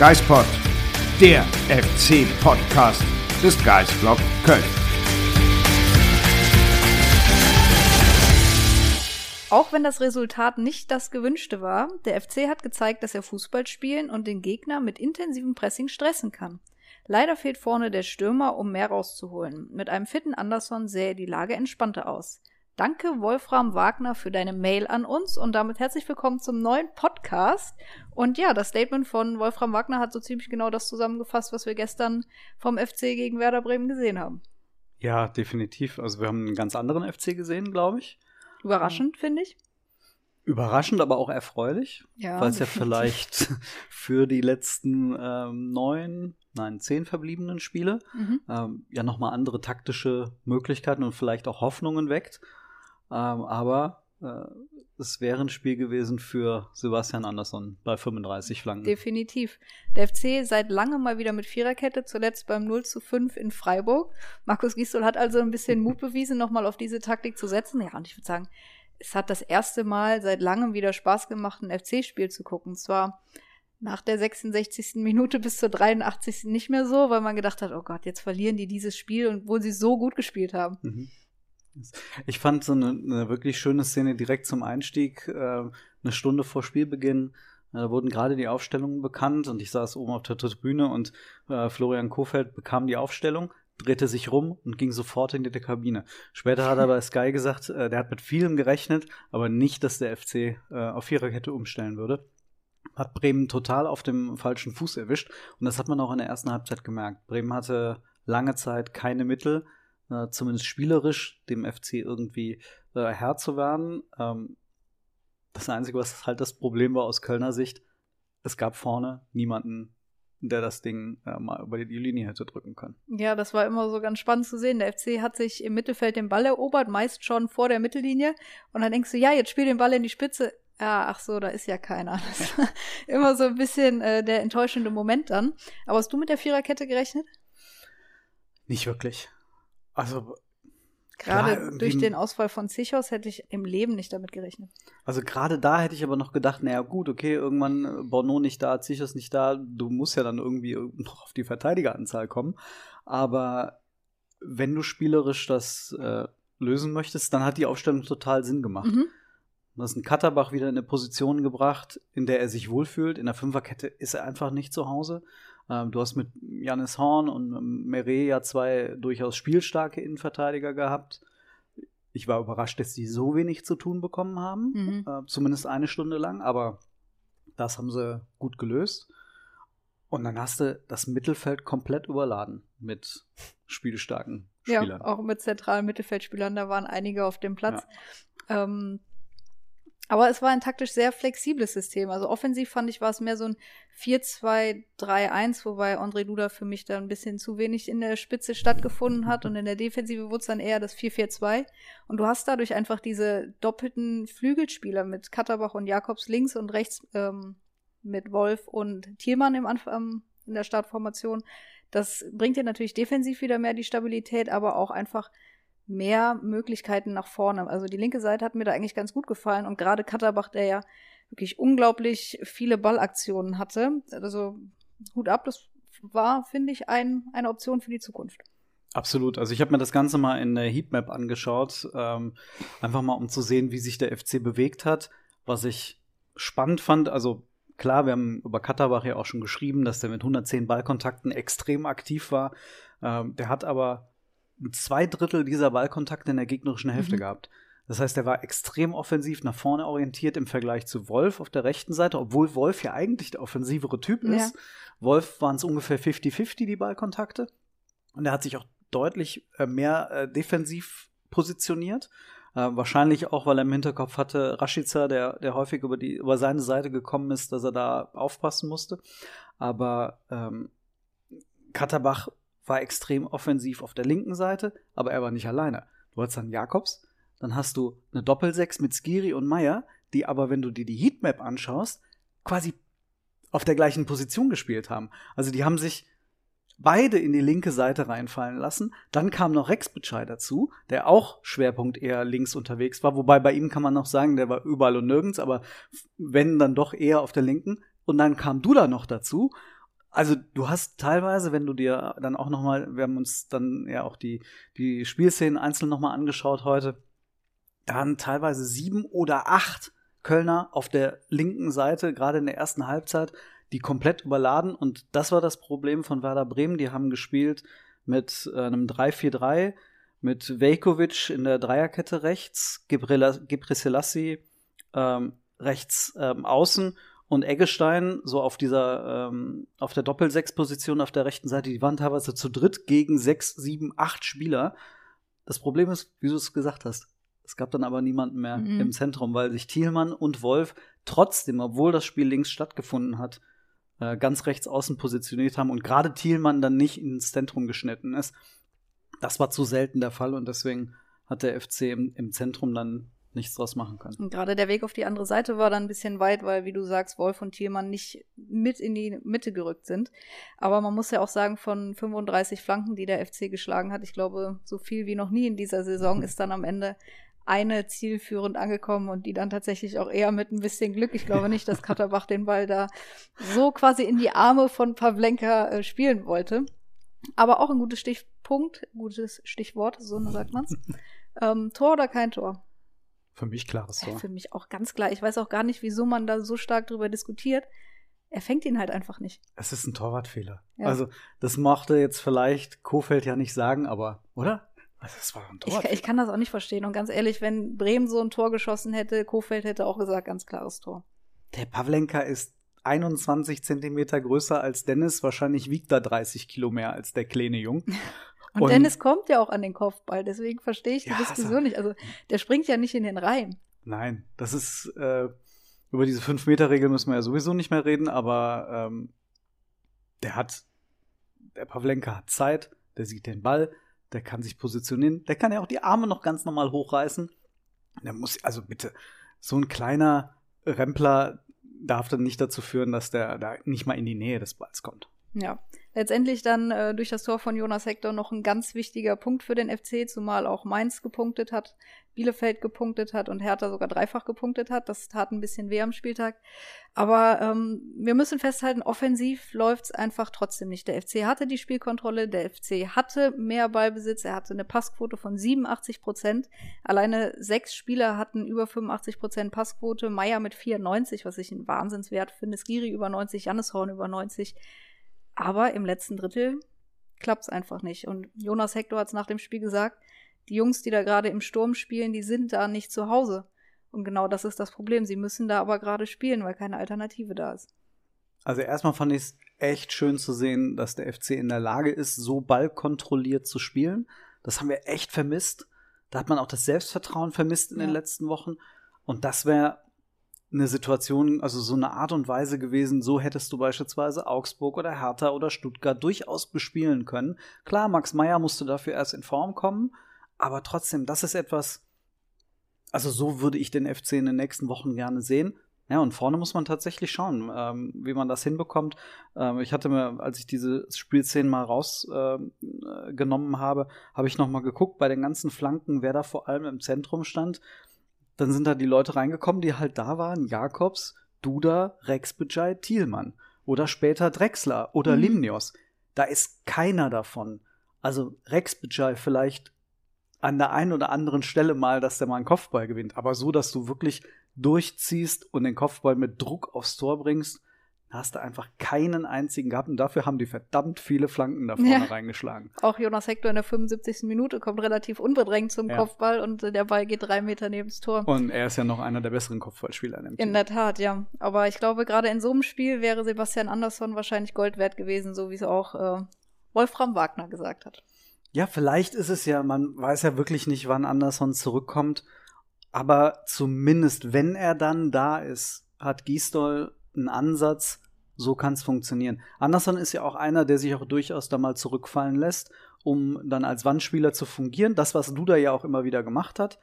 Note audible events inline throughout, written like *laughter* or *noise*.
Geispod, der FC-Podcast des Geistblog Köln. Auch wenn das Resultat nicht das gewünschte war, der FC hat gezeigt, dass er Fußball spielen und den Gegner mit intensivem Pressing stressen kann. Leider fehlt vorne der Stürmer, um mehr rauszuholen. Mit einem fitten Anderson sähe die Lage entspannter aus. Danke, Wolfram Wagner, für deine Mail an uns und damit herzlich willkommen zum neuen Podcast. Und ja, das Statement von Wolfram Wagner hat so ziemlich genau das zusammengefasst, was wir gestern vom FC gegen Werder Bremen gesehen haben. Ja, definitiv. Also wir haben einen ganz anderen FC gesehen, glaube ich. Überraschend, finde ich. Überraschend, aber auch erfreulich, Ja, weil es ja vielleicht *laughs* für die letzten ähm, neun, nein, zehn verbliebenen Spiele Mhm. ähm, ja nochmal andere taktische Möglichkeiten und vielleicht auch Hoffnungen weckt. Ähm, aber äh, es wäre ein Spiel gewesen für Sebastian Andersson bei 35 Flanken. Definitiv. Der FC seit langem mal wieder mit Viererkette, zuletzt beim 0 zu 5 in Freiburg. Markus Gisdol hat also ein bisschen Mut bewiesen, nochmal auf diese Taktik zu setzen. Ja, und ich würde sagen, es hat das erste Mal seit langem wieder Spaß gemacht, ein FC-Spiel zu gucken. Zwar nach der 66. Minute bis zur 83. nicht mehr so, weil man gedacht hat, oh Gott, jetzt verlieren die dieses Spiel, und obwohl sie so gut gespielt haben. Mhm. Ich fand so eine, eine wirklich schöne Szene direkt zum Einstieg, äh, eine Stunde vor Spielbeginn. Äh, Da wurden gerade die Aufstellungen bekannt und ich saß oben auf der Tribüne und äh, Florian Kofeld bekam die Aufstellung, drehte sich rum und ging sofort in die Kabine. Später hat er bei *laughs* Sky gesagt, äh, der hat mit vielem gerechnet, aber nicht, dass der FC äh, auf Viererkette umstellen würde. Hat Bremen total auf dem falschen Fuß erwischt und das hat man auch in der ersten Halbzeit gemerkt. Bremen hatte lange Zeit keine Mittel, äh, zumindest spielerisch dem FC irgendwie äh, Herr zu werden. Ähm, das Einzige, was halt das Problem war aus Kölner Sicht, es gab vorne niemanden, der das Ding äh, mal über die Linie hätte drücken können. Ja, das war immer so ganz spannend zu sehen. Der FC hat sich im Mittelfeld den Ball erobert, meist schon vor der Mittellinie. Und dann denkst du, ja, jetzt spiel den Ball in die Spitze. Ja, ach so, da ist ja keiner. *laughs* Das war immer so ein bisschen äh, der enttäuschende Moment dann. Aber hast du mit der Viererkette gerechnet? Nicht wirklich. Also, Gerade Klar, durch den Ausfall von Zichos hätte ich im Leben nicht damit gerechnet. also gerade da hätte ich aber noch gedacht, naja gut, okay, irgendwann äh, Bono nicht da, Zichos nicht da, du musst ja dann irgendwie *laughs* noch auf die Verteidigeranzahl kommen. Aber wenn du spielerisch das äh, lösen möchtest, dann hat die Aufstellung total Sinn gemacht. Mhm. Du hast einen Katterbach wieder in eine Position gebracht, in der er sich wohlfühlt. In der Fünferkette ist er einfach nicht zu Hause. Ähm, du hast mit Janis Horn und Meret ja zwei durchaus spielstarke Innenverteidiger gehabt. Ich war überrascht, dass die so wenig zu tun bekommen haben. Mhm. Äh, zumindest eine Stunde lang, aber das haben sie gut gelöst. Und dann hast du das Mittelfeld komplett überladen mit spielstarken Ja, Spielern. auch mit zentralen Mittelfeldspielern, da waren einige auf dem Platz. Ähm, aber es war ein taktisch sehr flexibles System. Also offensiv fand ich, war es mehr so ein 4-2-3-1, wobei André Duda für mich da ein bisschen zu wenig in der Spitze stattgefunden hat und in der Defensive wurde es dann eher das 4-4-2. Und du hast dadurch einfach diese doppelten Flügelspieler mit Katterbach und Jakobs links und rechts ähm, mit Wolf und Thielmann im Anf ähm, in der Startformation. Das bringt dir natürlich defensiv wieder mehr die Stabilität, aber auch einfach mehr Möglichkeiten nach vorne. Also die linke Seite hat mir da eigentlich ganz gut gefallen und gerade Katterbach, der ja wirklich unglaublich viele Ballaktionen hatte. Also Hut ab, das war, finde ich, ein, eine Option für die Zukunft. Absolut. Also ich habe mir das Ganze mal in der Heatmap angeschaut, ähm, einfach mal um zu sehen, wie sich der FC bewegt hat. Was ich spannend fand, also klar, wir haben über Katterbach ja auch schon geschrieben, dass der mit 110 Ballkontakten extrem aktiv war. Ähm, der hat aber zwei Drittel dieser Ballkontakte in der gegnerischen Hälfte Mhm. gehabt. Das heißt, er war extrem offensiv nach vorne orientiert im Vergleich zu Wolf auf der rechten Seite, obwohl Wolf ja eigentlich der offensivere Typ ist. Wolf waren es ungefähr 50-50 die Ballkontakte. Und er hat sich auch deutlich äh, mehr äh, defensiv positioniert. Äh, wahrscheinlich auch, weil er im Hinterkopf hatte, Rashica, der, der häufig über, die, über seine Seite gekommen ist, dass er da aufpassen musste. Aber ähm, Katterbach war extrem offensiv auf der linken Seite, aber er war nicht alleine. Du hast dann Jakobs, dann hast du eine Doppelsechs mit Skiri und Meier, die aber, wenn du dir die Heatmap anschaust, quasi auf der gleichen Position gespielt haben. Also die haben sich beide in die linke Seite reinfallen lassen. Dann kam noch Rex Bitschei dazu, der auch Schwerpunkt eher links unterwegs war. Wobei bei ihm kann man noch sagen, der war überall und nirgends, aber wenn dann doch eher auf der linken. Und dann kam Dula noch dazu. Also du hast teilweise, wenn du dir dann auch noch mal, wir haben uns dann ja auch die die Spielszenen einzeln noch mal angeschaut heute, dann teilweise sieben oder acht Kölner auf der linken Seite, gerade in der ersten Halbzeit, die komplett überladen. Und das war das Problem von Werder Bremen. Die haben gespielt mit äh, einem 3-4-3, mit Vejkovic in der Dreierkette rechts, Gebre ähm, rechts ähm, außen und Eggestein so auf dieser ähm, auf der Doppelsechs-Position auf der rechten Seite. Die waren teilweise zu dritt gegen sechs, sieben, acht Spieler. Das Problem ist, wie du es gesagt hast, es gab dann aber niemanden mehr mhm. im Zentrum, weil sich Thielmann und Wolf trotzdem, obwohl das Spiel links stattgefunden hat, äh, ganz rechts außen positioniert haben und gerade Thielmann dann nicht ins Zentrum geschnitten ist. Das war zu selten der Fall und deswegen hat der FC im, im Zentrum dann nichts draus machen können. Und gerade der Weg auf die andere Seite war dann ein bisschen weit, weil, wie du sagst, Wolf und Thielmann nicht mit in die Mitte gerückt sind. Aber man muss ja auch sagen, von 35 Flanken, die der FC geschlagen hat, ich glaube, so viel wie noch nie in dieser Saison *laughs* ist dann am Ende eine zielführend angekommen und die dann tatsächlich auch eher mit ein bisschen Glück. Ich glaube nicht, dass Katterbach den Ball da so quasi in die Arme von Pavlenka äh, spielen wollte. Aber auch ein gutes Stichpunkt, gutes Stichwort, so sagt man's. *laughs* Ähm, Tor oder kein Tor? Für mich klares Tor. Für mich auch ganz klar. Ich weiß auch gar nicht, wieso man da so stark drüber diskutiert. Er fängt ihn halt einfach nicht. Es ist ein Torwartfehler. Ja. Also, das mochte jetzt vielleicht Kofeld ja nicht sagen, aber, oder? Also das war ein Tor. Ich, ich, kann das auch nicht verstehen. Und ganz ehrlich, wenn Bremen so ein Tor geschossen hätte, Kofeld hätte auch gesagt, ganz klares Tor. Der Pavlenka ist 21 Zentimeter größer als Dennis. Wahrscheinlich wiegt er 30 Kilo mehr als der kleine Jung. *laughs* Und, Und, Dennis kommt ja auch an den Kopfball, deswegen verstehe ich die ja, Diskussion nicht. Also der springt ja nicht in den Reihen. Nein, das ist äh, über diese 5-Meter-Regel müssen wir ja sowieso nicht mehr reden, aber ähm, der hat, der Pavlenka hat Zeit, der sieht den Ball, der kann sich positionieren, der kann ja auch die Arme noch ganz normal hochreißen. Der muss, also bitte, so ein kleiner Rempler darf dann nicht dazu führen, dass der da nicht mal in die Nähe des Balls kommt. Ja, letztendlich dann äh, durch das Tor von Jonas Hector noch ein ganz wichtiger Punkt für den FC, zumal auch Mainz gepunktet hat, Bielefeld gepunktet hat und Hertha sogar dreifach gepunktet hat. Das tat ein bisschen weh am Spieltag. Aber ähm, wir müssen festhalten, offensiv läuft's einfach trotzdem nicht. Der FC hatte die Spielkontrolle, der FC hatte mehr Ballbesitz, er hatte eine Passquote von 87 Prozent. Alleine sechs Spieler hatten über 85 Prozent Passquote. Meier mit 94, was ich einen Wahnsinnswert finde. Skiri über 90, Jannis Horn über 90. Aber im letzten Drittel klappt es einfach nicht. Und Jonas Hector hat es nach dem Spiel gesagt, die Jungs, die da gerade im Sturm spielen, die sind da nicht zu Hause. Und genau das ist das Problem. Sie müssen da aber gerade spielen, weil keine Alternative da ist. Also erstmal fand ich es echt schön zu sehen, dass der FC in der Lage ist, so ballkontrolliert zu spielen. Das haben wir echt vermisst. Da hat man auch das Selbstvertrauen vermisst in ja. den letzten Wochen. Und das wäre eine Situation, also so eine Art und Weise gewesen, so hättest du beispielsweise Augsburg oder Hertha oder Stuttgart durchaus bespielen können. Klar, Max Meyer musste dafür erst in Form kommen, aber trotzdem, das ist etwas, also so würde ich den FC in den nächsten Wochen gerne sehen. Ja, und vorne muss man tatsächlich schauen, ähm, wie man das hinbekommt. Ähm, ich hatte mir, als ich diese Spielszenen mal rausgenommen äh, habe, habe ich noch mal geguckt bei den ganzen Flanken, wer da vor allem im Zentrum stand dann sind da die Leute reingekommen, die halt da waren. Jakobs, Duda, Rex Bejai, Thielmann. Oder später Drexler oder mhm. Limnios. Da ist keiner davon. Also Rex Bejai vielleicht an der einen oder anderen Stelle mal, dass der mal einen Kopfball gewinnt. Aber so, dass du wirklich durchziehst und den Kopfball mit Druck aufs Tor bringst, hast du einfach keinen einzigen gehabt und dafür haben die verdammt viele Flanken da vorne ja. reingeschlagen. Auch Jonas Hector in der 75. Minute kommt relativ unbedrängt zum ja. Kopfball und der Ball geht drei Meter neben das Tor. Und er ist ja noch einer der besseren Kopfballspieler in dem Team. In der Tat, ja. Aber ich glaube, gerade in so einem Spiel wäre Sebastian Andersson wahrscheinlich Gold wert gewesen, so wie es auch äh, Wolfram Wagner gesagt hat. Ja, vielleicht ist es ja, man weiß ja wirklich nicht, wann Anderson zurückkommt. Aber zumindest, wenn er dann da ist, hat Gisdol einen Ansatz, so kann es funktionieren. Anderson ist ja auch einer, der sich auch durchaus da mal zurückfallen lässt, um dann als Wandspieler zu fungieren. Das, was Duda ja auch immer wieder gemacht hat.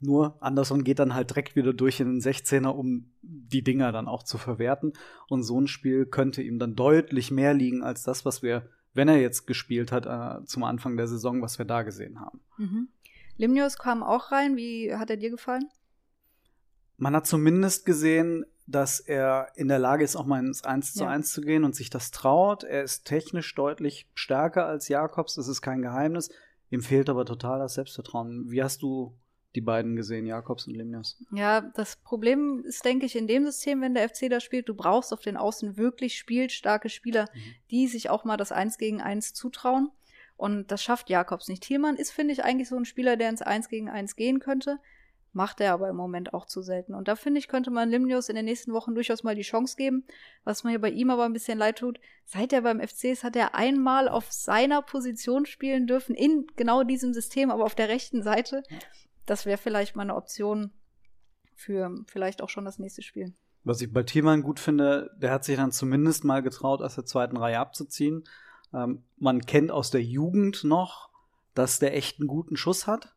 Nur Anderson geht dann halt direkt wieder durch in den 16er, um die Dinger dann auch zu verwerten. Und so ein Spiel könnte ihm dann deutlich mehr liegen als das, was wir, wenn er jetzt gespielt hat, äh, zum Anfang der Saison, was wir da gesehen haben. Mhm. Limnios kam auch rein. Wie hat er dir gefallen? Man hat zumindest gesehen, dass er in der Lage ist, auch mal ins 1 zu 1 ja. zu gehen und sich das traut. Er ist technisch deutlich stärker als Jakobs, das ist kein Geheimnis. Ihm fehlt aber total das Selbstvertrauen. Wie hast du die beiden gesehen, Jakobs und Limnios? Ja, das Problem ist, denke ich, in dem System, wenn der FC da spielt, du brauchst auf den Außen wirklich spielstarke Spieler, mhm. die sich auch mal das 1 gegen 1 zutrauen. Und das schafft Jakobs nicht. Thielmann ist, finde ich, eigentlich so ein Spieler, der ins 1 gegen 1 gehen könnte. Macht er aber im Moment auch zu selten. Und da finde ich, könnte man Limnius in den nächsten Wochen durchaus mal die Chance geben. Was mir bei ihm aber ein bisschen leid tut, seit er beim FC ist, hat er einmal auf seiner Position spielen dürfen, in genau diesem System, aber auf der rechten Seite. Das wäre vielleicht mal eine Option für vielleicht auch schon das nächste Spiel. Was ich bei Thielmann gut finde, der hat sich dann zumindest mal getraut, aus der zweiten Reihe abzuziehen. Ähm, man kennt aus der Jugend noch, dass der echt einen guten Schuss hat.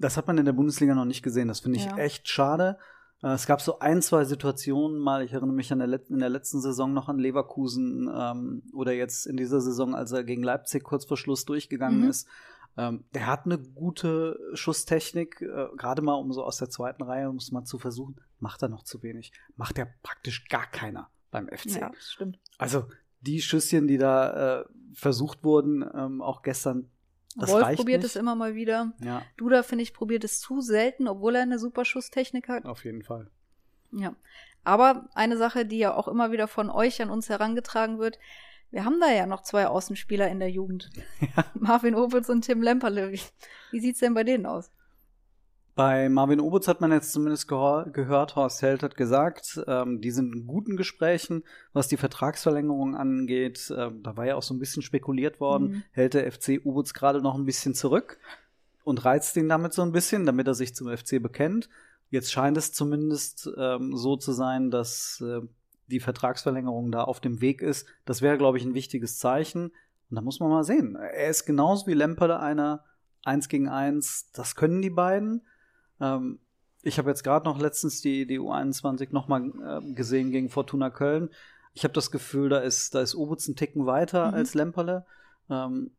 Das hat man in der Bundesliga noch nicht gesehen. Das finde ich ja. echt schade. Äh, es gab so ein, zwei Situationen mal, ich erinnere mich an der in der letzten Saison noch an Leverkusen ähm, oder jetzt in dieser Saison, als er gegen Leipzig kurz vor Schluss durchgegangen mhm. ist. Ähm, der hat eine gute Schusstechnik, äh, gerade mal um so aus der zweiten Reihe, muss man zu versuchen. Macht er noch zu wenig. Macht er praktisch gar keiner beim FC. Ja, stimmt. Also die Schüsschen, die da äh, versucht wurden, ähm, auch gestern, das Wolf probiert nicht. es immer mal wieder. Ja. Duda, finde ich, probiert es zu selten, obwohl er eine super Schusstechnik hat. Auf jeden Fall. Ja. Aber eine Sache, die ja auch immer wieder von euch an uns herangetragen wird, wir haben da ja noch zwei Außenspieler in der Jugend. *laughs* Ja. Marvin Opitz und Tim Lemperle. Wie, wie sieht's denn bei denen aus? Bei Marvin Obutz hat man jetzt zumindest gehört, Horst Held hat gesagt, ähm, die sind in guten Gesprächen, was die Vertragsverlängerung angeht. Ähm, da war ja auch so ein bisschen spekuliert worden, mhm. hält der FC Obutz gerade noch ein bisschen zurück und reizt ihn damit so ein bisschen, damit er sich zum FC bekennt. Jetzt scheint es zumindest ähm, so zu sein, dass äh, die Vertragsverlängerung da auf dem Weg ist. Das wäre, glaube ich, ein wichtiges Zeichen. Und da muss man mal sehen. Er ist genauso wie Lemperle einer eins gegen eins. Das können die beiden. Ähm, ich habe jetzt gerade noch letztens die, die U21 nochmal äh, gesehen gegen Fortuna Köln. Ich habe das Gefühl, da ist, da ist Obutz ein Ticken weiter mhm. als Lemperle. Ähm,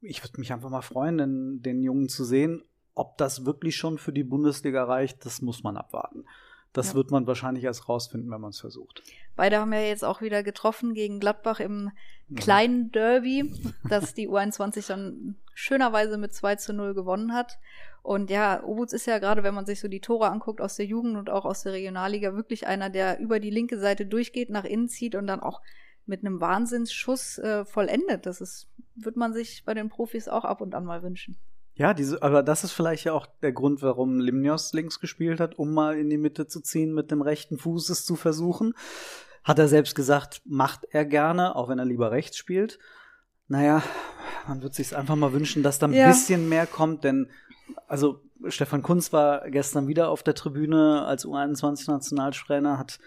ich würde mich einfach mal freuen, den, den Jungen zu sehen. Ob das wirklich schon für die Bundesliga reicht, das muss man abwarten. Das ja. wird man wahrscheinlich erst rausfinden, wenn man es versucht. Beide haben ja jetzt auch wieder getroffen gegen Gladbach im kleinen Derby, das die U21 dann schönerweise mit 2 zu 0 gewonnen hat. Und ja, Obutz ist ja gerade, wenn man sich so die Tore anguckt aus der Jugend und auch aus der Regionalliga, wirklich einer, der über die linke Seite durchgeht, nach innen zieht und dann auch mit einem Wahnsinnsschuss äh, vollendet. Das ist, wird man sich bei den Profis auch ab und an mal wünschen. Ja, diese, aber das ist vielleicht ja auch der Grund, warum Limnios links gespielt hat, um mal in die Mitte zu ziehen, mit dem rechten Fuß es zu versuchen. Hat er selbst gesagt, macht er gerne, auch wenn er lieber rechts spielt. Naja, man wird sich einfach mal wünschen, dass da ein ja. bisschen mehr kommt, denn also Stefan Kunz war gestern wieder auf der Tribüne als U21-Nationaltrainer, hat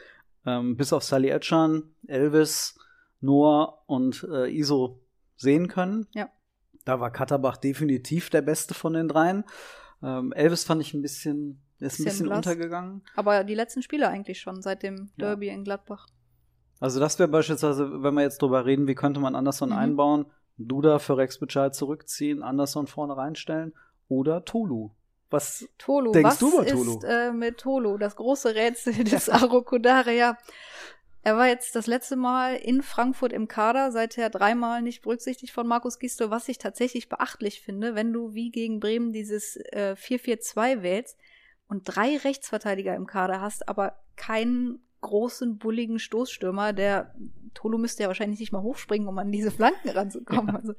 ähm, bis auf Sally Etchan, Elvis, Noah und äh, Iso sehen können. Ja. Da war Katterbach definitiv der Beste von den dreien. Ähm, Elvis fand ich ein bisschen, ist ein bisschen, bisschen untergegangen. Aber die letzten Spiele eigentlich schon, seit dem Derby ja. in Gladbach. Also das wäre beispielsweise, wenn wir jetzt drüber reden, wie könnte man Anderson mhm. einbauen, Duda für Rex Bescheid zurückziehen, Anderson vorne reinstellen oder Tolu. Was Tolu, denkst was du über Tolu? ist äh, mit Tolu? Das große Rätsel *laughs* des Arokodare, ja. Er war jetzt das letzte Mal in Frankfurt im Kader, seither dreimal nicht berücksichtigt von Markus Gisto, was ich tatsächlich beachtlich finde, wenn du wie gegen Bremen dieses äh, 4-4-2 wählst und drei Rechtsverteidiger im Kader hast, aber keinen großen, bulligen Stoßstürmer, der Tolo müsste ja wahrscheinlich nicht mal hochspringen, um an diese Flanken ranzukommen. Ja. Also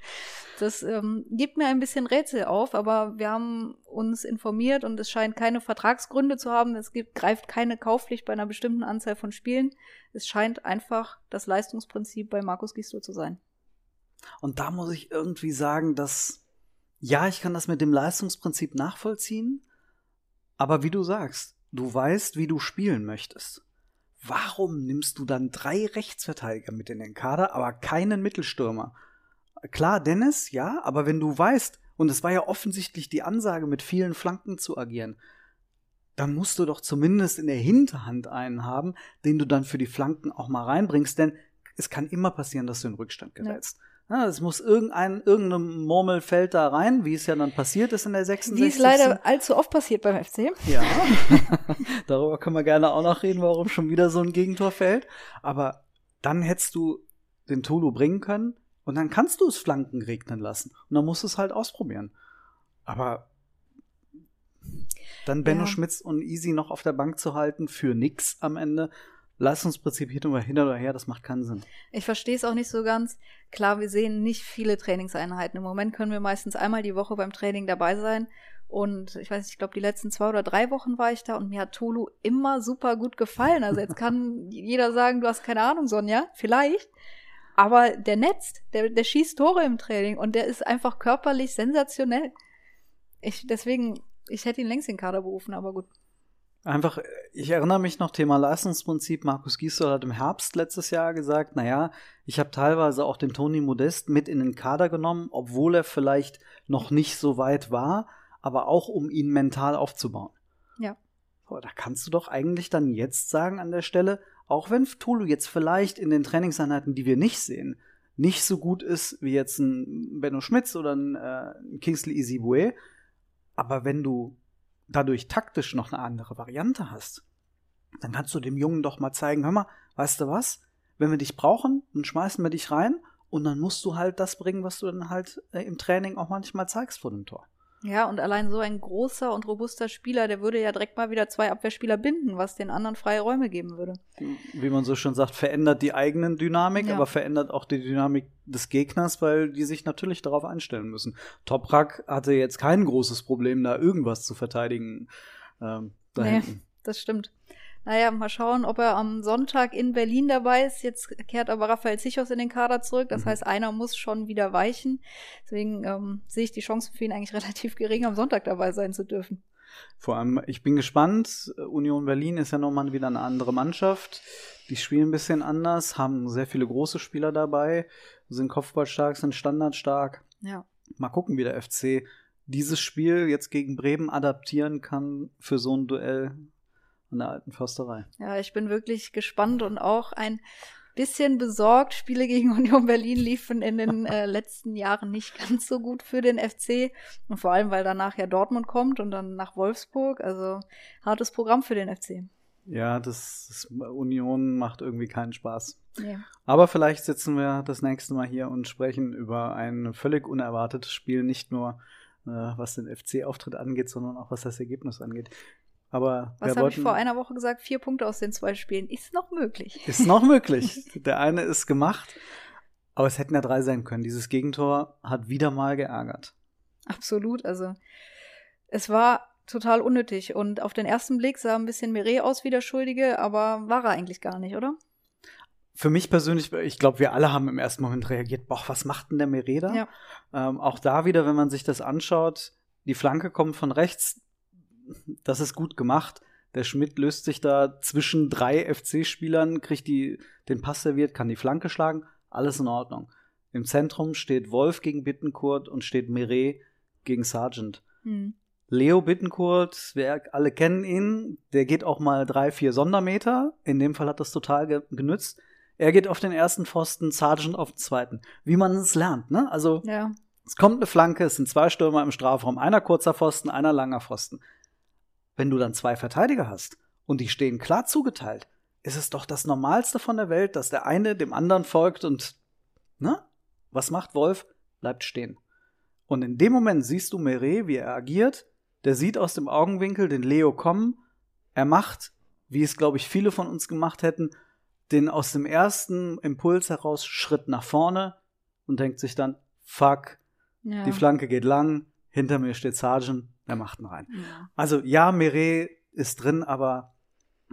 das ähm, gibt mir ein bisschen Rätsel auf, aber wir haben uns informiert und es scheint keine Vertragsgründe zu haben. Es gibt, greift keine Kaufpflicht bei einer bestimmten Anzahl von Spielen. Es scheint einfach das Leistungsprinzip bei Markus Gisto zu sein. Und da muss ich irgendwie sagen, dass, ja, ich kann das mit dem Leistungsprinzip nachvollziehen, aber wie du sagst, du weißt, wie du spielen möchtest. Warum nimmst du dann drei Rechtsverteidiger mit in den Kader, aber keinen Mittelstürmer? Klar, Dennis, ja, aber wenn du weißt, und es war ja offensichtlich die Ansage, mit vielen Flanken zu agieren, dann musst du doch zumindest in der Hinterhand einen haben, den du dann für die Flanken auch mal reinbringst, denn es kann immer passieren, dass du in Rückstand gerätst. Ja. Ja, es muss irgendein, irgendeine Murmel fällt da rein, wie es ja dann passiert ist in der 66. Wie es leider allzu oft passiert beim FC. Ja, *laughs* darüber können wir gerne auch noch reden, warum schon wieder so ein Gegentor fällt. Aber dann hättest du den Tulu bringen können und dann kannst du es Flanken regnen lassen. Und dann musst du es halt ausprobieren. Aber dann Benno ja. Schmitz und Easy noch auf der Bank zu halten für nix am Ende, Leistungsprinzip hin oder her, das macht keinen Sinn. Ich verstehe es auch nicht so ganz. Klar, wir sehen nicht viele Trainingseinheiten. Im Moment können wir meistens einmal die Woche beim Training dabei sein. Und ich weiß nicht, ich glaube, die letzten zwei oder drei Wochen war ich da und mir hat Tolu immer super gut gefallen. Also jetzt kann *laughs* jeder sagen, du hast keine Ahnung, Sonja, vielleicht. Aber der netzt, der, der schießt Tore im Training und der ist einfach körperlich sensationell. Ich, deswegen, ich hätte ihn längst in den Kader berufen, aber gut. Einfach, ich erinnere mich noch, Thema Leistungsprinzip, Markus Gisdol hat im Herbst letztes Jahr gesagt, naja, ich habe teilweise auch den Toni Modest mit in den Kader genommen, obwohl er vielleicht noch nicht so weit war, aber auch um ihn mental aufzubauen. Ja. da kannst du doch eigentlich dann jetzt sagen an der Stelle, auch wenn Tolu jetzt vielleicht in den Trainingseinheiten, die wir nicht sehen, nicht so gut ist wie jetzt ein Benno Schmitz oder ein, äh, Kingsley Isibue, aber wenn du dadurch taktisch noch eine andere Variante hast, dann kannst du dem Jungen doch mal zeigen, hör mal, weißt du was? Wenn wir dich brauchen, dann schmeißen wir dich rein und dann musst du halt das bringen, was du dann halt äh, im Training auch manchmal zeigst vor dem Tor. Ja, und allein so ein großer und robuster Spieler, der würde ja direkt mal wieder zwei Abwehrspieler binden, was den anderen freie Räume geben würde. Wie man so schon sagt, verändert die eigenen Dynamik, ja. aber verändert auch die Dynamik des Gegners, weil die sich natürlich darauf einstellen müssen. Toprak hatte jetzt kein großes Problem, da irgendwas zu verteidigen. Ähm, da nee, hinten. das stimmt. Naja, mal schauen, ob er am Sonntag in Berlin dabei ist. Jetzt kehrt aber Raphael Zichos in den Kader zurück. Das mhm. heißt, einer muss schon wieder weichen. Deswegen ähm, sehe ich die Chancen für ihn eigentlich *laughs* relativ gering, am Sonntag dabei sein zu dürfen. Vor allem, ich bin gespannt. Union Berlin ist ja nochmal wieder eine andere Mannschaft. Die spielen ein bisschen anders, haben sehr viele große Spieler dabei, sind kopfballstark, sind standardstark. Ja. Mal gucken, wie der FC dieses Spiel jetzt gegen Bremen adaptieren kann für so ein Duell an der alten Försterei. Ja, ich bin wirklich gespannt und auch ein bisschen besorgt. Spiele gegen *laughs* Union Berlin liefen in den *laughs* äh, letzten Jahren nicht ganz so gut für den FC. Und vor allem, weil danach ja Dortmund kommt und dann nach Wolfsburg. Also hartes Programm für den FC. Ja, das, das Union macht irgendwie keinen Spaß. Nee. Aber vielleicht sitzen wir das nächste Mal hier und sprechen über ein völlig unerwartetes Spiel, nicht nur äh, was den FC-Auftritt angeht, sondern auch was das Ergebnis angeht. Aber Was habe ich vor einer Woche gesagt? Vier Punkte aus den zwei Spielen. Ist noch möglich. *laughs* Ist noch möglich. *laughs* Der eine ist gemacht. Aber es hätten ja drei sein können. Dieses Gegentor hat wieder mal geärgert. Absolut. Also, es war total unnötig. Und auf den ersten Blick sah ein bisschen Meret aus wie der Schuldige, aber war er eigentlich gar nicht, oder? Für mich persönlich, ich glaube, wir alle haben im ersten Moment reagiert, boah, was macht denn der Meret da? Ja. Ähm, auch da wieder, wenn man sich das anschaut, die Flanke kommt von rechts, das ist gut gemacht. Der Schmidt löst sich da zwischen drei FC-Spielern, kriegt die, den Pass serviert, kann die Flanke schlagen, alles in Ordnung. Im Zentrum steht Wolf gegen Bittenkurt und steht Meret gegen Sargent. Mhm. Leo Bittenkurt, wir alle kennen ihn, der geht auch mal drei, vier Sondermeter. In dem Fall hat das total ge genützt. Er geht auf den ersten Pfosten, Sargent auf den zweiten. Wie man es lernt, ne? Also, ja. es kommt eine Flanke, es sind zwei Stürmer im Strafraum, einer kurzer Pfosten, einer langer Pfosten. Wenn du dann zwei Verteidiger hast und die stehen klar zugeteilt, ist es doch das Normalste von der Welt, dass der eine dem anderen folgt und, ne? Was macht Wolf? Bleibt stehen. Und in dem Moment siehst du Meret, wie er agiert. Der sieht aus dem Augenwinkel den Leo kommen. Er macht, wie es, glaube ich, viele von uns gemacht hätten, den aus dem ersten Impuls heraus Schritt nach vorne und denkt sich dann, fuck, ja. die Flanke geht lang, hinter mir steht Sargent, er macht ihn rein. Ja. Also ja, Meret ist drin, aber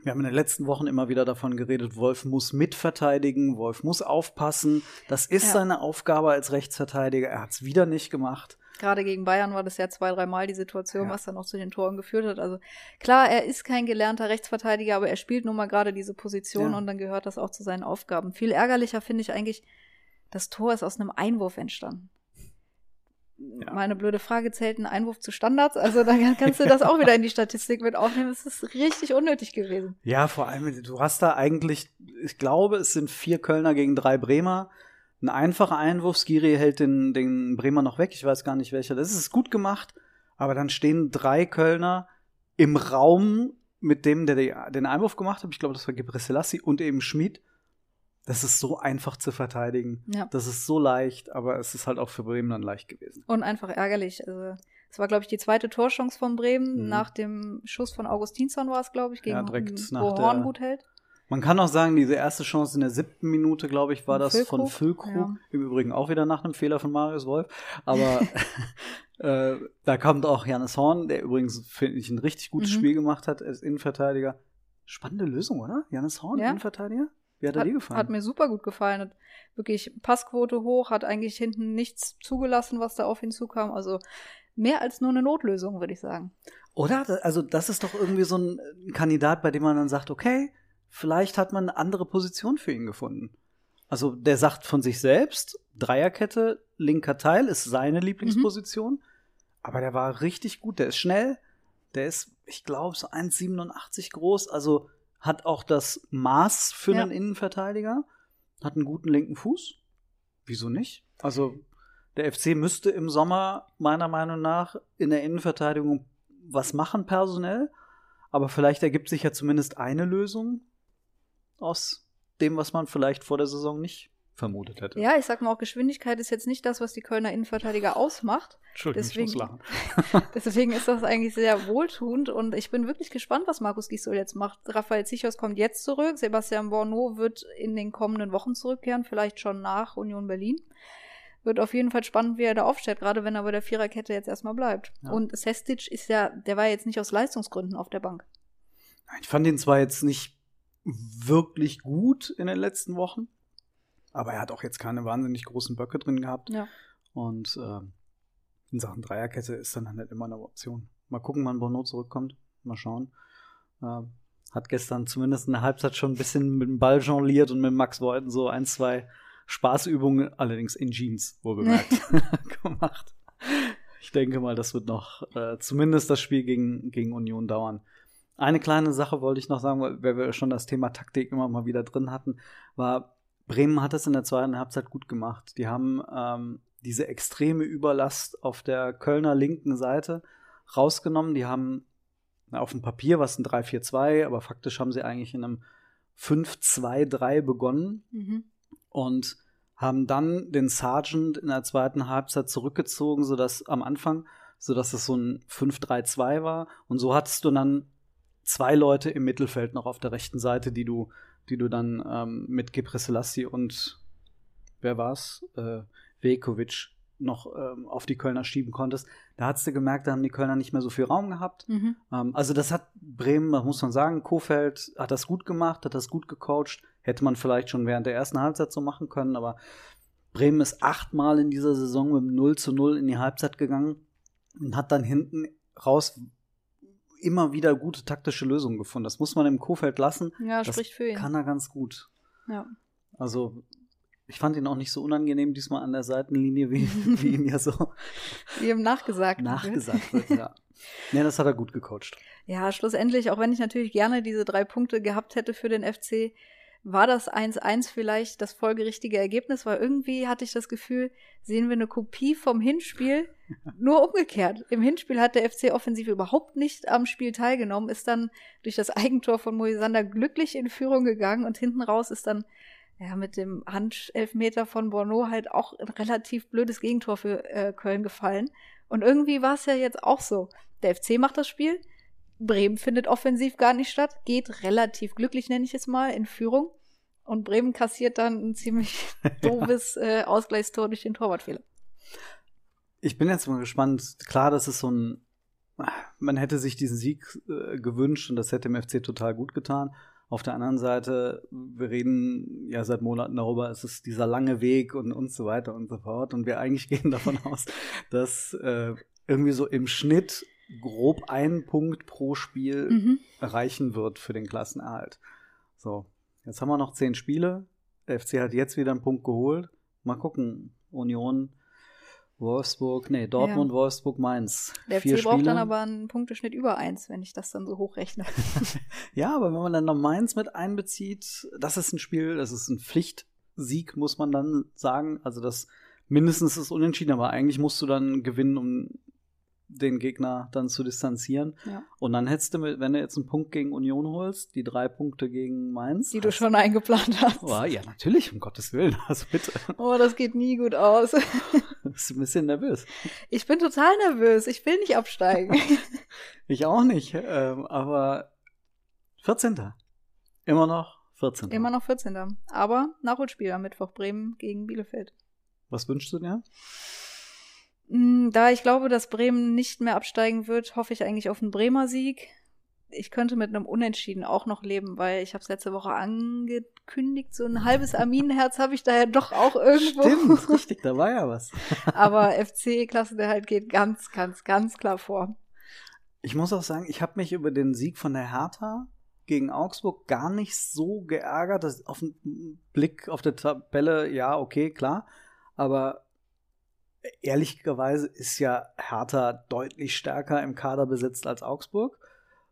Wir haben in den letzten Wochen immer wieder davon geredet, Wolf muss mitverteidigen, Wolf muss aufpassen. Das ist Ja. seine Aufgabe als Rechtsverteidiger. Er hat es wieder nicht gemacht. Gerade gegen Bayern war das ja zwei, dreimal die Situation, Ja. was dann auch zu den Toren geführt hat. Also klar, er ist kein gelernter Rechtsverteidiger, aber er spielt nun mal gerade diese Position Ja. und dann gehört das auch zu seinen Aufgaben. Viel ärgerlicher finde ich eigentlich, das Tor ist aus einem Einwurf entstanden. Ja. Meine blöde Frage, zählt ein Einwurf zu Standards? Also dann kannst du das auch wieder in die Statistik mit aufnehmen. Es ist richtig unnötig gewesen. Ja, vor allem, du hast da eigentlich, ich glaube, es sind vier Kölner gegen drei Bremer. Ein einfacher Einwurf, Skiri hält den, den Bremer noch weg, ich weiß gar nicht welcher. Das ist gut gemacht, aber dann stehen drei Kölner im Raum mit dem, der den Einwurf gemacht hat. Ich glaube, das war Gebre Selassie und eben Schmid. Das ist so einfach zu verteidigen. Ja. Das ist so leicht, aber es ist halt auch für Bremen dann leicht gewesen. Und einfach ärgerlich. Also, es war, glaube ich, die zweite Torchance von Bremen. Mhm. Nach dem Schuss von Augustinsson war es, glaube ich, gegen Ja, direkt wo nach Horn gut hält. Man kann auch sagen, diese erste Chance in der siebten Minute, glaube ich, war Von das von Füllkrug, Füllkrug. ja. Im Übrigen auch wieder nach einem Fehler von Marius Wolf. Aber *laughs* *laughs* äh, da kommt auch Janis Horn, der übrigens, finde ich, ein richtig gutes Mhm. Spiel gemacht hat als Innenverteidiger. Spannende Lösung, oder? Janis Horn, Ja. Innenverteidiger? Wie hat er Hat, dir gefallen? hat mir super gut gefallen. Hat wirklich Passquote hoch, hat eigentlich hinten nichts zugelassen, was da auf ihn zukam. Also mehr als nur eine Notlösung, würde ich sagen. Oder? Also, das ist doch irgendwie so ein äh, Kandidat, bei dem man dann sagt, okay, vielleicht hat man eine andere Position für ihn gefunden. Also, der sagt von sich selbst, Dreierkette, linker Teil ist seine Lieblingsposition. Aber der war richtig gut. Der ist schnell. Der ist, ich glaube, so 1,87 groß. Also hat auch das Maß für Ja. einen Innenverteidiger. Hat einen guten linken Fuß. Wieso nicht? Also der FC müsste im Sommer meiner Meinung nach in der Innenverteidigung was machen personell. Aber vielleicht ergibt sich ja zumindest eine Lösung aus dem, was man vielleicht vor der Saison nicht vermutet hätte. Ja, ich sag mal auch, Geschwindigkeit ist jetzt nicht das, was die Kölner Innenverteidiger ausmacht. Entschuldigung, ich muss deswegen- lachen. *laughs* Deswegen ist das eigentlich sehr wohltuend und ich bin wirklich gespannt, was Markus Gisdol jetzt macht. Raphael Zichos kommt jetzt zurück, Sebastian Borneau wird in den kommenden Wochen zurückkehren, vielleicht schon nach Union Berlin. Wird auf jeden Fall spannend, wie er da aufstellt, gerade wenn er bei der Viererkette jetzt erstmal bleibt. Ja. Und Sestic ist ja, der war jetzt nicht aus Leistungsgründen auf der Bank. Ich fand ihn zwar jetzt nicht wirklich gut in den letzten Wochen, aber er hat auch jetzt keine wahnsinnig großen Böcke drin gehabt. Ja. Und ähm, in Sachen Dreierkette ist dann halt immer eine Option. Mal gucken, wann Bono zurückkommt. Mal schauen. Ähm, hat gestern zumindest in der Halbzeit schon ein bisschen mit dem Ball jongliert und mit Max Voiten so ein, zwei Spaßübungen, allerdings in Jeans, wohlbemerkt, *laughs* gemacht. Ich denke mal, das wird noch äh, zumindest das Spiel gegen, gegen Union dauern. Eine kleine Sache wollte ich noch sagen, weil weil wir schon das Thema Taktik immer mal wieder drin hatten, war, Bremen hat es in der zweiten Halbzeit gut gemacht. Die haben ähm, diese extreme Überlast auf der Kölner linken Seite rausgenommen. Die haben auf dem Papier was ein 3-4-2, aber faktisch haben sie eigentlich in einem 5-2-3 begonnen Mhm. und haben dann den Sergeant in der zweiten Halbzeit zurückgezogen, sodass am Anfang, sodass es so ein 5-3-2 war. Und so hattest du dann zwei Leute im Mittelfeld noch auf der rechten Seite, die du, die du dann ähm, mit Gebre Selassie und wer war's? Äh, Vekovic noch ähm, auf die Kölner schieben konntest. Da hast du gemerkt, da haben die Kölner nicht mehr so viel Raum gehabt. Mhm. Ähm, also das hat Bremen, das muss man sagen, Kofeld hat das gut gemacht, hat das gut gecoacht. Hätte man vielleicht schon während der ersten Halbzeit so machen können, aber Bremen ist achtmal in dieser Saison mit dem 0 zu 0 in die Halbzeit gegangen und hat dann hinten raus immer wieder gute taktische Lösungen gefunden. Das muss man im Kofeld lassen. Ja, das spricht für ihn. Kann er ganz gut. Ja. Also ich fand ihn auch nicht so unangenehm diesmal an der Seitenlinie, wie, *laughs* wie ihm ja so *laughs* Wie ihm nachgesagt. wird. nachgesagt wird. Ja. ja, das hat er gut gecoacht. Ja, schlussendlich, auch wenn ich natürlich gerne diese drei Punkte gehabt hätte für den FC, war das 1-1 vielleicht das folgerichtige Ergebnis, weil irgendwie hatte ich das Gefühl, sehen wir eine Kopie vom Hinspiel, *laughs* nur umgekehrt. Im Hinspiel hat der FC offensiv überhaupt nicht am Spiel teilgenommen, ist dann durch das Eigentor von Moisander glücklich in Führung gegangen und hinten raus ist dann ja, mit dem Handelfmeter von Borneau halt auch ein relativ blödes Gegentor für äh, Köln gefallen. Und irgendwie war es ja jetzt auch so. Der FC macht das Spiel, Bremen findet offensiv gar nicht statt, geht relativ glücklich, nenne ich es mal, in Führung. Und Bremen kassiert dann ein ziemlich *laughs* doofes äh, Ausgleichstor durch den Torwartfehler. Ich bin jetzt mal gespannt. Klar, das ist so ein man hätte sich diesen Sieg äh, gewünscht und das hätte dem FC total gut getan. Auf der anderen Seite, wir reden ja seit Monaten darüber, es ist dieser lange Weg und, und so weiter und so fort. Und wir eigentlich *laughs* gehen davon aus, dass äh, irgendwie so im Schnitt grob ein Punkt pro Spiel Mhm. reichen wird für den Klassenerhalt. So, jetzt haben wir noch zehn Spiele. Der FC hat jetzt wieder einen Punkt geholt. Mal gucken. Union, Wolfsburg, nee, Dortmund, Wolfsburg, Mainz. Der Vier FC braucht Spiele. dann aber einen Punkteschnitt über eins, wenn ich das dann so hochrechne. *laughs* *laughs* Ja, aber wenn man dann noch Mainz mit einbezieht, das ist ein Spiel, das ist ein Pflichtsieg, muss man dann sagen. Also das mindestens ist unentschieden, aber eigentlich musst du dann gewinnen, um den Gegner dann zu distanzieren. Ja. Und dann hättest du, mit, wenn du jetzt einen Punkt gegen Union holst, die drei Punkte gegen Mainz. die du schon eingeplant hast. Oh, ja, natürlich, um Gottes Willen. *laughs* Also bitte. Oh, das geht nie gut aus. *laughs* Bist ein bisschen nervös. Ich bin total nervös. Ich will nicht absteigen. *laughs* Ich auch nicht, ähm, aber 14. Immer noch 14. Immer noch 14. Aber Nachholspiel am Mittwoch Bremen gegen Bielefeld. Was wünschst du dir? Mm, Da ich glaube, dass Bremen nicht mehr absteigen wird, hoffe ich eigentlich auf einen Bremer Sieg. Ich könnte mit einem Unentschieden auch noch leben, weil ich habe es letzte Woche angekündigt, so ein halbes Arminenherz habe ich da ja doch auch irgendwo. Stimmt, *laughs* richtig, da war ja was. *laughs* Aber FC-Klassenerhalt geht ganz, ganz, ganz klar vor. Ich muss auch sagen, ich habe mich über den Sieg von der Hertha gegen Augsburg gar nicht so geärgert. Das auf den Blick auf der Tabelle, ja, okay, klar. Aber ehrlicherweise ist ja Hertha deutlich stärker im Kader besetzt als Augsburg.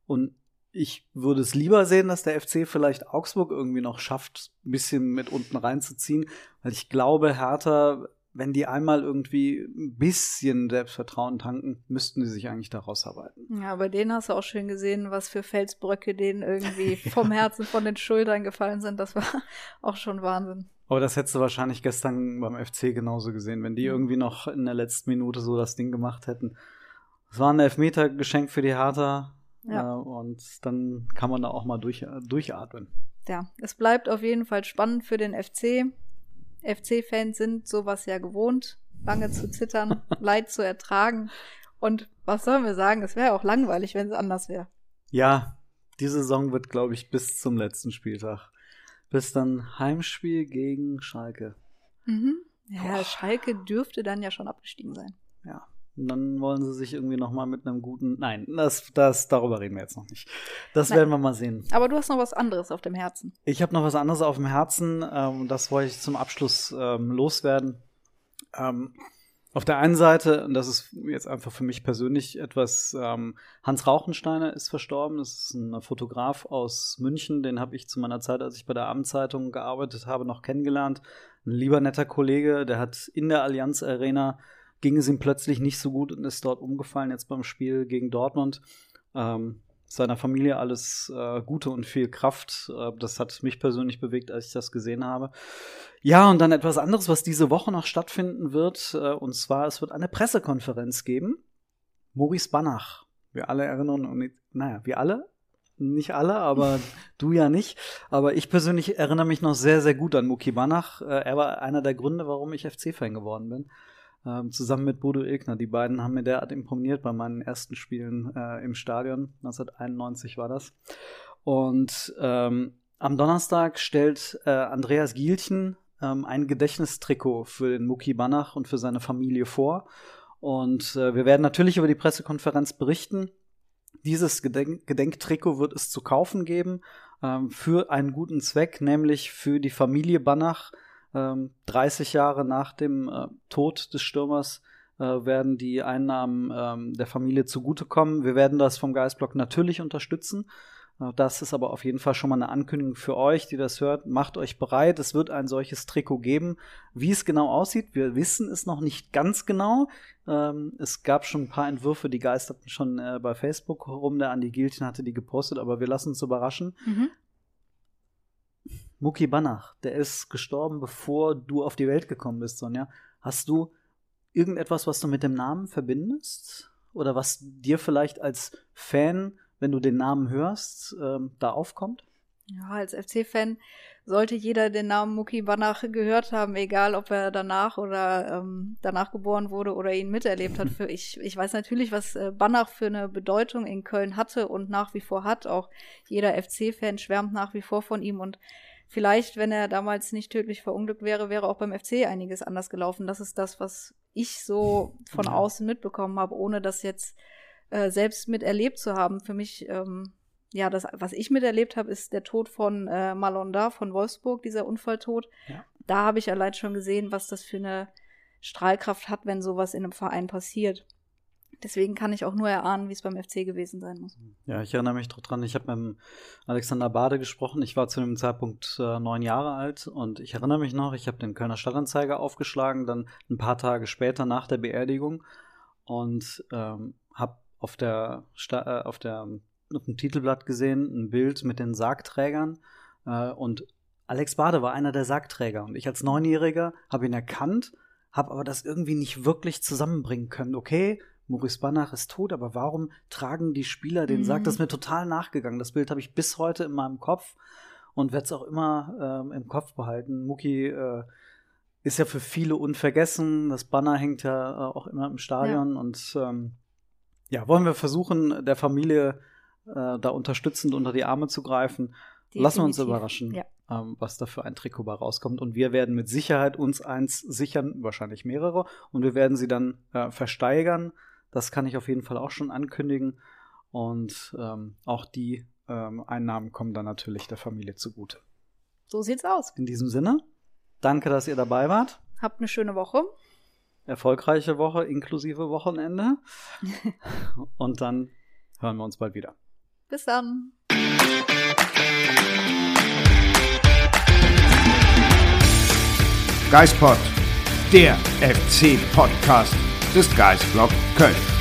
Und ich würde es lieber sehen, dass der FC vielleicht Augsburg irgendwie noch schafft, ein bisschen mit unten reinzuziehen. Weil ich glaube, Hertha, wenn die einmal irgendwie ein bisschen Selbstvertrauen tanken, müssten die sich eigentlich da rausarbeiten. Ja, bei denen hast du auch schön gesehen, was für Felsbröcke denen irgendwie *laughs* vom Herzen, von den Schultern gefallen sind. Das war auch schon Wahnsinn. Aber das hättest du wahrscheinlich gestern beim FC genauso gesehen, wenn die irgendwie noch in der letzten Minute so das Ding gemacht hätten. Es war ein Elfmeter-Geschenk für die Hertha. Ja. Äh, und dann kann man da auch mal durch, durchatmen. Ja, es bleibt auf jeden Fall spannend für den FC. FC-Fans sind sowas ja gewohnt, lange zu zittern, *laughs* Leid zu ertragen. Und was sollen wir sagen? Es wäre auch langweilig, wenn es anders wäre. Ja, die Saison wird, glaube ich, bis zum letzten Spieltag. Bis dann Heimspiel gegen Schalke. Mhm. Ja, Schalke dürfte dann ja schon abgestiegen sein. Ja. Und dann wollen sie sich irgendwie noch mal mit einem guten. Nein, das, das, darüber reden wir jetzt noch nicht. Das Nein. werden wir mal sehen. Aber du hast noch was anderes auf dem Herzen. Ich habe noch was anderes auf dem Herzen. Ähm, das wollte ich zum Abschluss ähm, loswerden. Ähm, auf der einen Seite, und das ist jetzt einfach für mich persönlich etwas, ähm, Hans Rauchensteiner ist verstorben. Das ist ein Fotograf aus München. Den habe ich zu meiner Zeit, als ich bei der Abendzeitung gearbeitet habe, noch kennengelernt. Ein lieber netter Kollege, der hat in der Allianz Arena ging es ihm plötzlich nicht so gut und ist dort umgefallen jetzt beim Spiel gegen Dortmund. Ähm, seiner Familie alles äh, Gute und viel Kraft. Äh, das hat mich persönlich bewegt, als ich das gesehen habe. Ja, und dann etwas anderes, was diese Woche noch stattfinden wird. Äh, und zwar, es wird eine Pressekonferenz geben. Maurice Banach. Wir alle erinnern uns, naja, wir alle? Nicht alle, aber *laughs* du ja nicht. Aber ich persönlich erinnere mich noch sehr, sehr gut an Muki Banach. Äh, er war einer der Gründe, warum ich FC-Fan geworden bin ähm, zusammen mit Bodo Ilgner. Die beiden haben mir derart imponiert bei meinen ersten Spielen äh, im Stadion. 1991 war das. Und ähm, am Donnerstag stellt äh, Andreas Gielchen ähm, ein Gedächtnistrikot für den Muki Banach und für seine Familie vor. Und äh, wir werden natürlich über die Pressekonferenz berichten. Dieses Gedenk Gedenktrikot wird es zu kaufen geben ähm, für einen guten Zweck, nämlich für die Familie Banach, 30 Jahre nach dem äh, Tod des Stürmers äh, werden die Einnahmen ähm, der Familie zugutekommen. Wir werden das vom Geistblock natürlich unterstützen. Äh, das ist aber auf jeden Fall schon mal eine Ankündigung für euch, die das hört. Macht euch bereit. Es wird ein solches Trikot geben. Wie es genau aussieht, wir wissen es noch nicht ganz genau. Ähm, es gab schon ein paar Entwürfe, die geisterten schon äh, bei Facebook rum. Der Andi Gilchen hatte die gepostet, aber wir lassen uns überraschen. Mhm. Muki Banach, der ist gestorben, bevor du auf die Welt gekommen bist, Sonja. Hast du irgendetwas, was du mit dem Namen verbindest? Oder was dir vielleicht als Fan, wenn du den Namen hörst, ähm, da aufkommt? Ja, als FC-Fan sollte jeder den Namen Muki Banach gehört haben, egal ob er danach oder ähm, danach geboren wurde oder ihn miterlebt hat. *laughs* Für ich, ich weiß natürlich, was äh, Banach für eine Bedeutung in Köln hatte und nach wie vor hat. Auch jeder FC-Fan schwärmt nach wie vor von ihm und vielleicht, wenn er damals nicht tödlich verunglückt wäre, wäre auch beim FC einiges anders gelaufen. Das ist das, was ich so von außen mitbekommen habe, ohne das jetzt äh, selbst miterlebt zu haben. Für mich ähm, ja, das, was ich miterlebt habe, ist der Tod von äh, Malonda von Wolfsburg, dieser Unfalltod. Ja. Da habe ich allein schon gesehen, was das für eine Strahlkraft hat, wenn sowas in einem Verein passiert. Deswegen kann ich auch nur erahnen, wie es beim FC gewesen sein muss. Ja, ich erinnere mich dran. Ich habe mit Alexander Bade gesprochen. Ich war zu dem Zeitpunkt äh, neun Jahre alt und ich erinnere mich noch, ich habe den Kölner Stadtanzeiger aufgeschlagen, dann ein paar Tage später nach der Beerdigung und ähm, habe auf der, Sta äh, auf der auf dem Titelblatt gesehen, ein Bild mit den Sargträgern. Äh, und Alex Bade war einer der Sargträger. Und ich als Neunjähriger habe ihn erkannt, habe aber das irgendwie nicht wirklich zusammenbringen können. Okay, Maurice Banach ist tot, aber warum tragen die Spieler den mhm. Sarg? Das ist mir total nachgegangen. Das Bild habe ich bis heute in meinem Kopf und werde es auch immer äh, im Kopf behalten. Muki äh, ist ja für viele unvergessen. Das Banner hängt ja äh, auch immer im Stadion. Ja. Und ähm, ja, wollen wir versuchen, der Familie äh, da unterstützend unter die Arme zu greifen. Definitiv. Lassen wir uns überraschen, ja. ähm, was da für ein Trikot bei rauskommt. Und wir werden mit Sicherheit uns eins sichern, wahrscheinlich mehrere, und wir werden sie dann äh, versteigern. Das kann ich auf jeden Fall auch schon ankündigen. Und ähm, auch die ähm, Einnahmen kommen dann natürlich der Familie zugute. So sieht's aus. In diesem Sinne, danke, dass ihr dabei wart. Habt eine schöne Woche. Erfolgreiche Woche inklusive Wochenende. *laughs* Und dann hören wir uns bald wieder. Bis dann. Geispod, der FC-Podcast des Geistblog Köln.